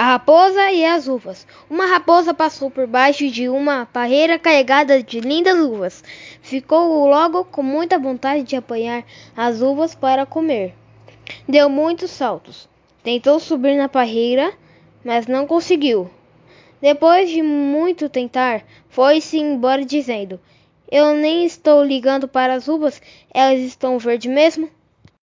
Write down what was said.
A raposa e as uvas. Uma raposa passou por baixo de uma parreira carregada de lindas uvas. Ficou logo com muita vontade de apanhar as uvas para comer. Deu muitos saltos. Tentou subir na parreira, mas não conseguiu. Depois de muito tentar, foi-se embora dizendo: Eu nem estou ligando para as uvas, elas estão verdes mesmo.